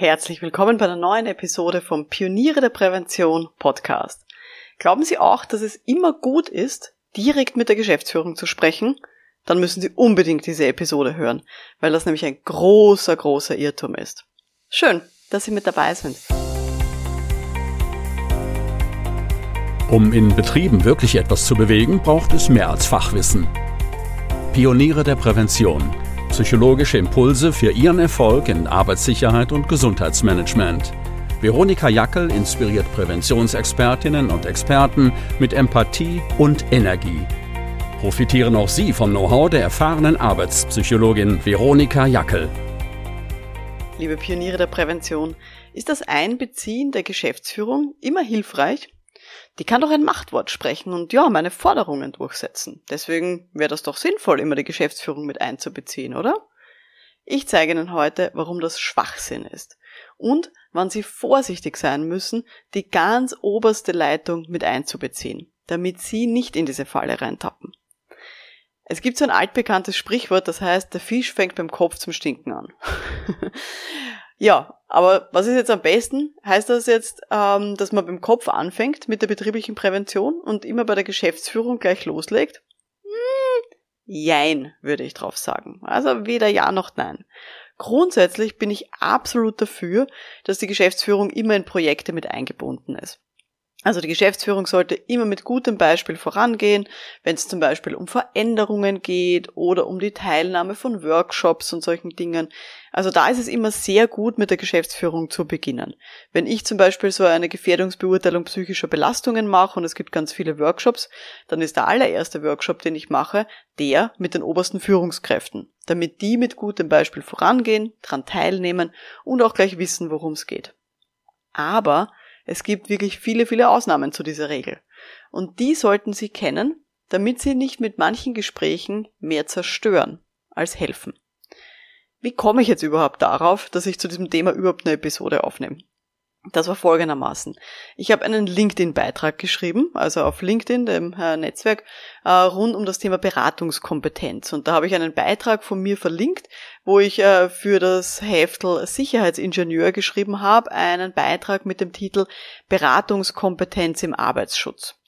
Herzlich willkommen bei einer neuen Episode vom Pioniere der Prävention Podcast. Glauben Sie auch, dass es immer gut ist, direkt mit der Geschäftsführung zu sprechen? Dann müssen Sie unbedingt diese Episode hören, weil das nämlich ein großer, großer Irrtum ist. Schön, dass Sie mit dabei sind. Um in Betrieben wirklich etwas zu bewegen, braucht es mehr als Fachwissen. Pioniere der Prävention – Psychologische Impulse für Ihren Erfolg in Arbeitssicherheit und Gesundheitsmanagement. Veronika Jackel inspiriert Präventionsexpertinnen und Experten mit Empathie und Energie. Profitieren auch Sie vom Know-how der erfahrenen Arbeitspsychologin Veronika Jackel. Liebe Pioniere der Prävention, ist das Einbeziehen der Geschäftsführung immer hilfreich? Die kann doch ein Machtwort sprechen und ja, meine Forderungen durchsetzen. Deswegen wäre das doch sinnvoll, immer die Geschäftsführung mit einzubeziehen, oder? Ich zeige Ihnen heute, warum das Schwachsinn ist und wann Sie vorsichtig sein müssen, die ganz oberste Leitung mit einzubeziehen, damit Sie nicht in diese Falle reintappen. Es gibt so ein altbekanntes Sprichwort, das heißt, der Fisch fängt beim Kopf zum Stinken an. Ja, aber was ist jetzt am besten? Heißt das jetzt, ähm, dass man beim Kopf anfängt mit der betrieblichen Prävention und immer bei der Geschäftsführung gleich loslegt? Hm, jein, würde ich drauf sagen. Also weder ja noch nein. Grundsätzlich bin ich absolut dafür, dass die Geschäftsführung immer in Projekte mit eingebunden ist. Also die Geschäftsführung sollte immer mit gutem Beispiel vorangehen, wenn es zum Beispiel um Veränderungen geht oder um die Teilnahme von Workshops und solchen Dingen. Also da ist es immer sehr gut, mit der Geschäftsführung zu beginnen. Wenn ich zum Beispiel so eine Gefährdungsbeurteilung psychischer Belastungen mache und es gibt ganz viele Workshops, dann ist der allererste Workshop, den ich mache, der mit den obersten Führungskräften, damit die mit gutem Beispiel vorangehen, dran teilnehmen und auch gleich wissen, worum es geht. Aber es gibt wirklich viele, viele Ausnahmen zu dieser Regel. Und die sollten Sie kennen, damit Sie nicht mit manchen Gesprächen mehr zerstören als helfen. Wie komme ich jetzt überhaupt darauf, dass ich zu diesem Thema überhaupt eine Episode aufnehme? Das war folgendermaßen. Ich habe einen LinkedIn-Beitrag geschrieben, also auf LinkedIn, dem äh, Netzwerk, äh, rund um das Thema Beratungskompetenz. Und da habe ich einen Beitrag von mir verlinkt, wo ich äh, für das Heftel Sicherheitsingenieur geschrieben habe, einen Beitrag mit dem Titel Beratungskompetenz im Arbeitsschutz.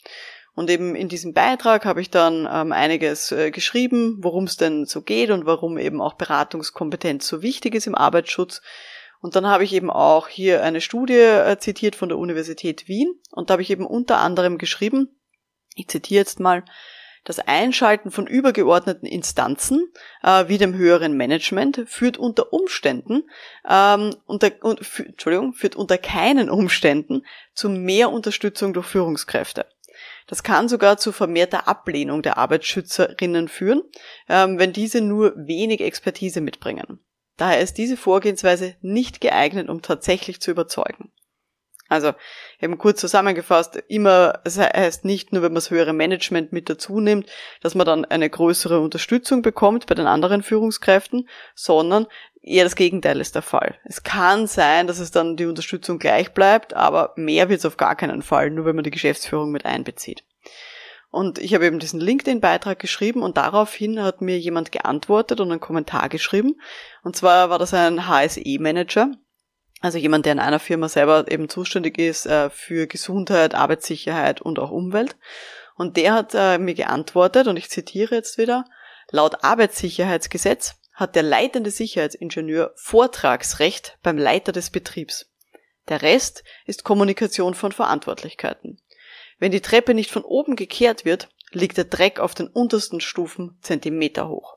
Und eben in diesem Beitrag habe ich dann ähm, einiges äh, geschrieben, worum es denn so geht und warum eben auch Beratungskompetenz so wichtig ist im Arbeitsschutz. Und dann habe ich eben auch hier eine Studie äh, zitiert von der Universität Wien und da habe ich eben unter anderem geschrieben, ich zitiere jetzt mal, das Einschalten von übergeordneten Instanzen äh, wie dem höheren Management führt unter Umständen, ähm, unter, un, für, Entschuldigung, führt unter keinen Umständen zu mehr Unterstützung durch Führungskräfte. Das kann sogar zu vermehrter Ablehnung der Arbeitsschützerinnen führen, ähm, wenn diese nur wenig Expertise mitbringen. Daher ist diese Vorgehensweise nicht geeignet, um tatsächlich zu überzeugen. Also eben kurz zusammengefasst, immer, es heißt nicht nur, wenn man das höhere Management mit dazu nimmt, dass man dann eine größere Unterstützung bekommt bei den anderen Führungskräften, sondern eher das Gegenteil ist der Fall. Es kann sein, dass es dann die Unterstützung gleich bleibt, aber mehr wird es auf gar keinen Fall, nur wenn man die Geschäftsführung mit einbezieht. Und ich habe eben diesen LinkedIn-Beitrag geschrieben und daraufhin hat mir jemand geantwortet und einen Kommentar geschrieben. Und zwar war das ein HSE-Manager, also jemand, der in einer Firma selber eben zuständig ist äh, für Gesundheit, Arbeitssicherheit und auch Umwelt. Und der hat äh, mir geantwortet, und ich zitiere jetzt wieder, laut Arbeitssicherheitsgesetz hat der leitende Sicherheitsingenieur Vortragsrecht beim Leiter des Betriebs. Der Rest ist Kommunikation von Verantwortlichkeiten. Wenn die Treppe nicht von oben gekehrt wird, liegt der Dreck auf den untersten Stufen Zentimeter hoch.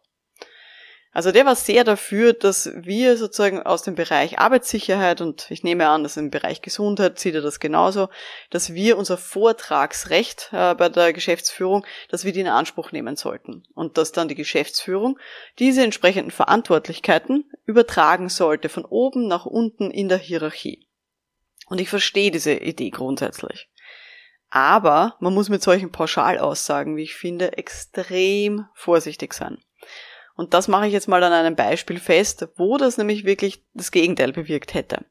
Also der war sehr dafür, dass wir sozusagen aus dem Bereich Arbeitssicherheit und ich nehme an, dass im Bereich Gesundheit sieht er das genauso, dass wir unser Vortragsrecht äh, bei der Geschäftsführung, dass wir die in Anspruch nehmen sollten und dass dann die Geschäftsführung diese entsprechenden Verantwortlichkeiten übertragen sollte von oben nach unten in der Hierarchie. Und ich verstehe diese Idee grundsätzlich. Aber man muss mit solchen Pauschalaussagen, wie ich finde, extrem vorsichtig sein. Und das mache ich jetzt mal an einem Beispiel fest, wo das nämlich wirklich das Gegenteil bewirkt hätte.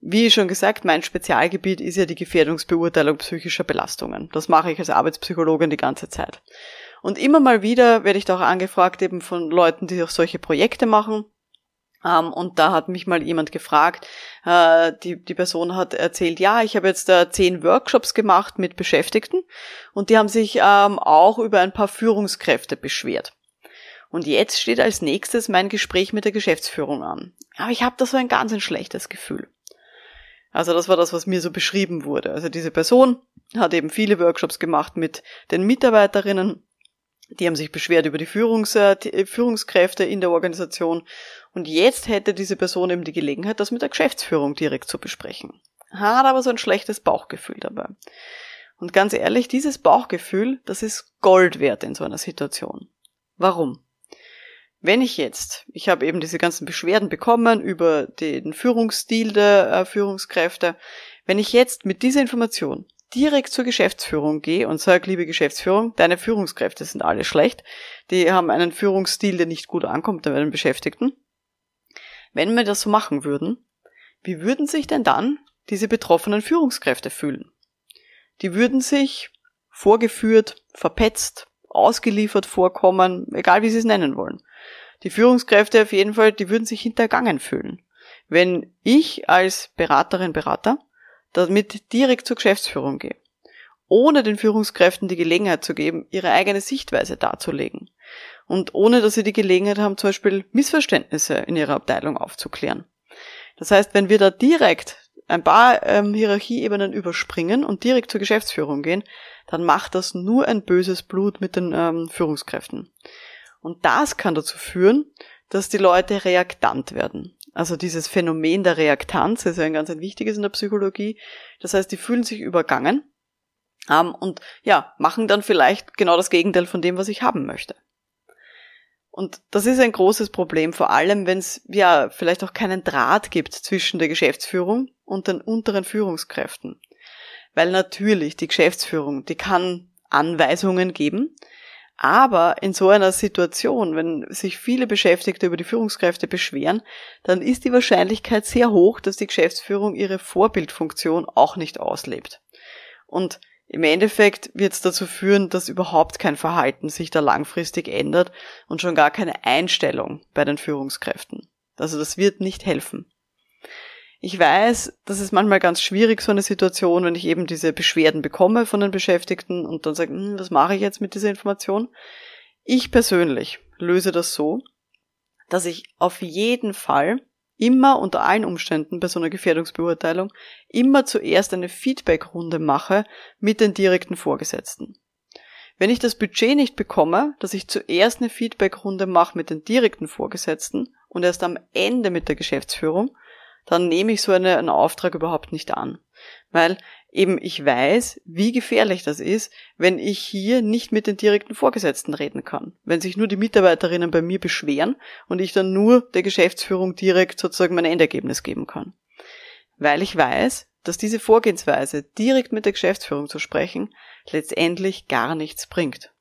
Wie schon gesagt, mein Spezialgebiet ist ja die Gefährdungsbeurteilung psychischer Belastungen. Das mache ich als Arbeitspsychologin die ganze Zeit. Und immer mal wieder werde ich da auch angefragt eben von Leuten, die auch solche Projekte machen. Ähm, und da hat mich mal jemand gefragt, äh, die, die Person hat erzählt, ja, ich habe jetzt äh, zehn Workshops gemacht mit Beschäftigten und die haben sich ähm, auch über ein paar Führungskräfte beschwert. Und jetzt steht als nächstes mein Gespräch mit der Geschäftsführung an. Aber ich habe da so ein ganz ein schlechtes Gefühl. Also das war das, was mir so beschrieben wurde. Also diese Person hat eben viele Workshops gemacht mit den Mitarbeiterinnen. Die haben sich beschwert über die Führungs äh, Führungskräfte in der Organisation. Und jetzt hätte diese Person eben die Gelegenheit, das mit der Geschäftsführung direkt zu besprechen. Hat aber so ein schlechtes Bauchgefühl dabei. Und ganz ehrlich, dieses Bauchgefühl, das ist Gold wert in so einer Situation. Warum? Wenn ich jetzt, ich habe eben diese ganzen Beschwerden bekommen über den Führungsstil der äh, Führungskräfte, wenn ich jetzt mit dieser Information direkt zur Geschäftsführung gehe und sage, liebe Geschäftsführung, deine Führungskräfte sind alle schlecht, die haben einen Führungsstil, der nicht gut ankommt bei den Beschäftigten. Wenn wir das so machen würden, wie würden sich denn dann diese betroffenen Führungskräfte fühlen? Die würden sich vorgeführt, verpetzt, ausgeliefert vorkommen, egal wie sie es nennen wollen die Führungskräfte auf jeden Fall, die würden sich hintergangen fühlen. Wenn ich als Beraterin, Berater damit direkt zur Geschäftsführung gehe, ohne den Führungskräften die Gelegenheit zu geben, ihre eigene Sichtweise darzulegen und ohne dass sie die Gelegenheit haben, zum Beispiel Missverständnisse in ihrer Abteilung aufzuklären. Das heißt, wenn wir da direkt ein paar ähm, Hierarchieebenen überspringen und direkt zur Geschäftsführung gehen, dann macht das nur ein böses Blut mit den ähm, Führungskräften. Und das kann dazu führen, dass die Leute reaktant werden. Also dieses Phänomen der Reaktanz ist ja ein ganz ein wichtiges in der Psychologie. Das heißt, die fühlen sich übergangen ähm, und ja, machen dann vielleicht genau das Gegenteil von dem, was ich haben möchte. Und das ist ein großes Problem, vor allem wenn es ja vielleicht auch keinen Draht gibt zwischen der Geschäftsführung und den unteren Führungskräften. Weil natürlich die Geschäftsführung, die kann Anweisungen geben, aber in so einer Situation, wenn sich viele Beschäftigte über die Führungskräfte beschweren, dann ist die Wahrscheinlichkeit sehr hoch, dass die Geschäftsführung ihre Vorbildfunktion auch nicht auslebt. Und im Endeffekt wird es dazu führen, dass überhaupt kein Verhalten sich da langfristig ändert und schon gar keine Einstellung bei den Führungskräften. Also das wird nicht helfen. Ich weiß, das ist manchmal ganz schwierig, so eine Situation, wenn ich eben diese Beschwerden bekomme von den Beschäftigten und dann sage, hm, was mache ich jetzt mit dieser Information? Ich persönlich löse das so, dass ich auf jeden Fall immer unter allen Umständen bei so einer Gefährdungsbeurteilung immer zuerst eine Feedbackrunde mache mit den direkten Vorgesetzten. Wenn ich das Budget nicht bekomme, dass ich zuerst eine Feedbackrunde mache mit den direkten Vorgesetzten und erst am Ende mit der Geschäftsführung, dann nehme ich so eine, einen Auftrag überhaupt nicht an. Weil eben ich weiß, wie gefährlich das ist, wenn ich hier nicht mit den direkten Vorgesetzten reden kann. Wenn sich nur die Mitarbeiterinnen bei mir beschweren und ich dann nur der Geschäftsführung direkt sozusagen mein Endergebnis geben kann. Weil ich weiß, dass diese Vorgehensweise, direkt mit der Geschäftsführung zu sprechen, letztendlich gar nichts bringt.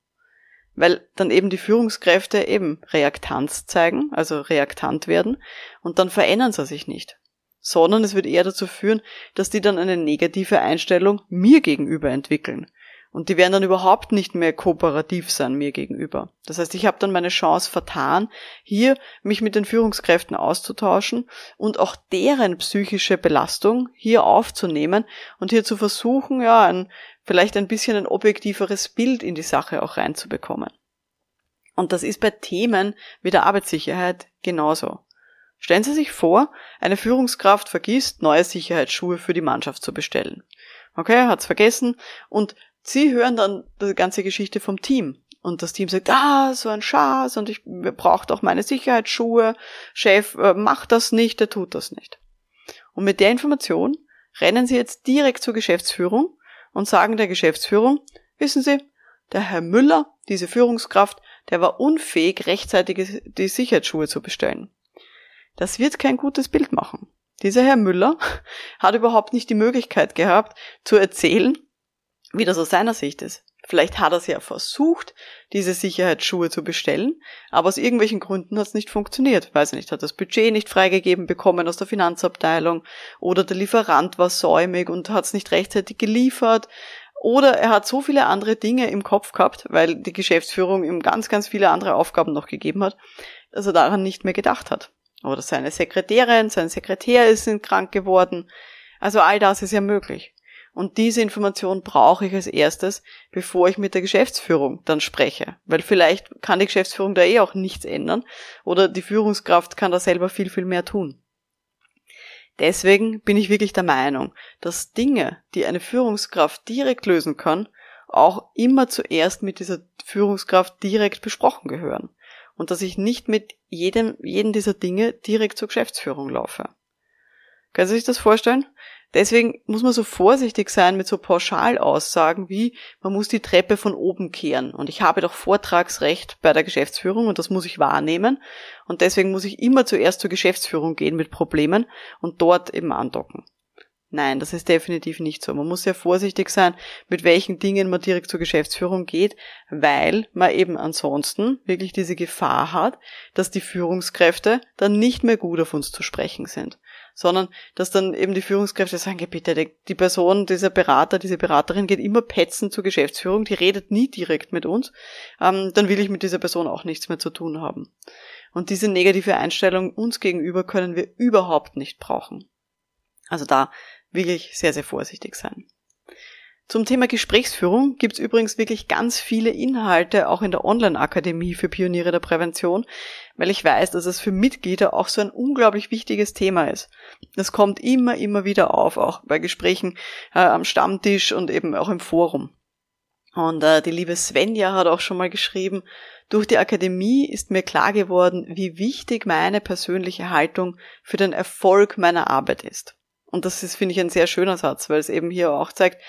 Weil dann eben die Führungskräfte eben Reaktanz zeigen, also reaktant werden, und dann verändern sie sich nicht sondern es wird eher dazu führen, dass die dann eine negative Einstellung mir gegenüber entwickeln. Und die werden dann überhaupt nicht mehr kooperativ sein mir gegenüber. Das heißt, ich habe dann meine Chance vertan, hier mich mit den Führungskräften auszutauschen und auch deren psychische Belastung hier aufzunehmen und hier zu versuchen, ja, ein, vielleicht ein bisschen ein objektiveres Bild in die Sache auch reinzubekommen. Und das ist bei Themen wie der Arbeitssicherheit genauso. Stellen Sie sich vor, eine Führungskraft vergisst, neue Sicherheitsschuhe für die Mannschaft zu bestellen. Okay, hat's vergessen und Sie hören dann die ganze Geschichte vom Team. Und das Team sagt, ah, so ein Schatz und ich brauche doch meine Sicherheitsschuhe. Chef äh, macht das nicht, der tut das nicht. Und mit der Information rennen Sie jetzt direkt zur Geschäftsführung und sagen der Geschäftsführung, wissen Sie, der Herr Müller, diese Führungskraft, der war unfähig, rechtzeitig die Sicherheitsschuhe zu bestellen. Das wird kein gutes Bild machen. Dieser Herr Müller hat überhaupt nicht die Möglichkeit gehabt, zu erzählen, wie das aus seiner Sicht ist. Vielleicht hat er es ja versucht, diese Sicherheitsschuhe zu bestellen, aber aus irgendwelchen Gründen hat es nicht funktioniert. Weiß nicht, hat das Budget nicht freigegeben bekommen aus der Finanzabteilung oder der Lieferant war säumig und hat es nicht rechtzeitig geliefert oder er hat so viele andere Dinge im Kopf gehabt, weil die Geschäftsführung ihm ganz, ganz viele andere Aufgaben noch gegeben hat, dass er daran nicht mehr gedacht hat. Oder seine Sekretärin, sein Sekretär ist krank geworden. Also all das ist ja möglich. Und diese Information brauche ich als erstes, bevor ich mit der Geschäftsführung dann spreche. Weil vielleicht kann die Geschäftsführung da eh auch nichts ändern oder die Führungskraft kann da selber viel, viel mehr tun. Deswegen bin ich wirklich der Meinung, dass Dinge, die eine Führungskraft direkt lösen kann, auch immer zuerst mit dieser Führungskraft direkt besprochen gehören. Und dass ich nicht mit jedem, jeden dieser Dinge direkt zur Geschäftsführung laufe. Können Sie sich das vorstellen? Deswegen muss man so vorsichtig sein mit so Pauschalaussagen wie, man muss die Treppe von oben kehren. Und ich habe doch Vortragsrecht bei der Geschäftsführung und das muss ich wahrnehmen. Und deswegen muss ich immer zuerst zur Geschäftsführung gehen mit Problemen und dort eben andocken. Nein, das ist definitiv nicht so. Man muss sehr vorsichtig sein, mit welchen Dingen man direkt zur Geschäftsführung geht, weil man eben ansonsten wirklich diese Gefahr hat, dass die Führungskräfte dann nicht mehr gut auf uns zu sprechen sind sondern dass dann eben die Führungskräfte sagen, bitte, die Person, dieser Berater, diese Beraterin geht immer petzen zur Geschäftsführung, die redet nie direkt mit uns, ähm, dann will ich mit dieser Person auch nichts mehr zu tun haben. Und diese negative Einstellung uns gegenüber können wir überhaupt nicht brauchen. Also da will ich sehr, sehr vorsichtig sein. Zum Thema Gesprächsführung gibt's übrigens wirklich ganz viele Inhalte auch in der Online-Akademie für Pioniere der Prävention, weil ich weiß, dass es für Mitglieder auch so ein unglaublich wichtiges Thema ist. Das kommt immer, immer wieder auf, auch bei Gesprächen äh, am Stammtisch und eben auch im Forum. Und äh, die liebe Svenja hat auch schon mal geschrieben, durch die Akademie ist mir klar geworden, wie wichtig meine persönliche Haltung für den Erfolg meiner Arbeit ist. Und das ist, finde ich, ein sehr schöner Satz, weil es eben hier auch zeigt,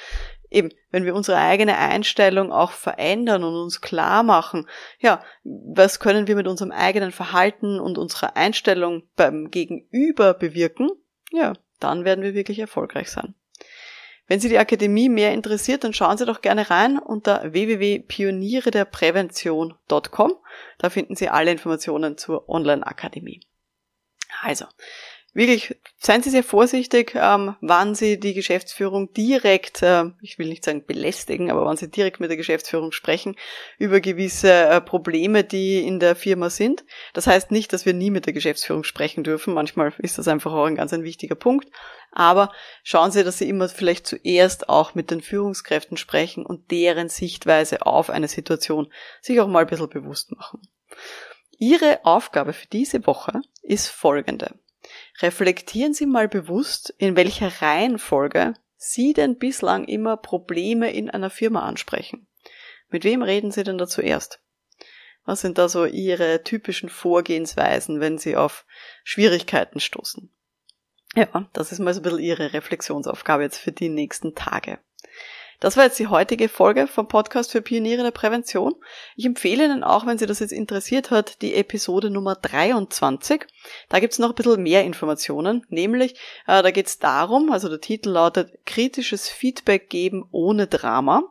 eben, wenn wir unsere eigene Einstellung auch verändern und uns klar machen, ja, was können wir mit unserem eigenen Verhalten und unserer Einstellung beim Gegenüber bewirken, ja, dann werden wir wirklich erfolgreich sein. Wenn Sie die Akademie mehr interessiert, dann schauen Sie doch gerne rein unter www.pionierederprävention.com. Da finden Sie alle Informationen zur Online-Akademie. Also, wirklich, seien Sie sehr vorsichtig, ähm, wann Sie die Geschäftsführung direkt, äh, ich will nicht sagen belästigen, aber wann Sie direkt mit der Geschäftsführung sprechen über gewisse äh, Probleme, die in der Firma sind. Das heißt nicht, dass wir nie mit der Geschäftsführung sprechen dürfen. Manchmal ist das einfach auch ein ganz ein wichtiger Punkt. Aber schauen Sie, dass Sie immer vielleicht zuerst auch mit den Führungskräften sprechen und deren Sichtweise auf eine Situation sich auch mal ein bisschen bewusst machen. Ihre Aufgabe für diese Woche ist folgende. Reflektieren Sie mal bewusst, in welcher Reihenfolge Sie denn bislang immer Probleme in einer Firma ansprechen. Mit wem reden Sie denn da zuerst? Was sind da so Ihre typischen Vorgehensweisen, wenn Sie auf Schwierigkeiten stoßen? Ja, das ist mal so ein bisschen Ihre Reflexionsaufgabe jetzt für die nächsten Tage. Das war jetzt die heutige Folge vom Podcast für Pioniere der Prävention. Ich empfehle Ihnen auch, wenn Sie das jetzt interessiert hat, die Episode Nummer 23. Da gibt's noch ein bisschen mehr Informationen, nämlich äh, da geht's darum, also der Titel lautet Kritisches Feedback geben ohne Drama.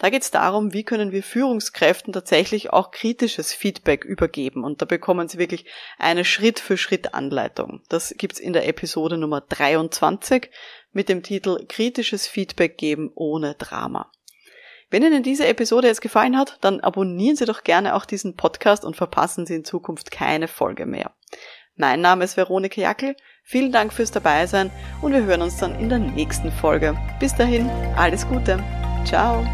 Da geht's darum, wie können wir Führungskräften tatsächlich auch kritisches Feedback übergeben. Und da bekommen Sie wirklich eine Schritt-für-Schritt-Anleitung. Das gibt's in der Episode Nummer 23 mit dem Titel Kritisches Feedback geben ohne Drama. Wenn Ihnen diese Episode jetzt gefallen hat, dann abonnieren Sie doch gerne auch diesen Podcast und verpassen Sie in Zukunft keine Folge mehr. Mein Name ist Veronika Jackel, vielen Dank fürs Dabeisein und wir hören uns dann in der nächsten Folge. Bis dahin, alles Gute. Ciao.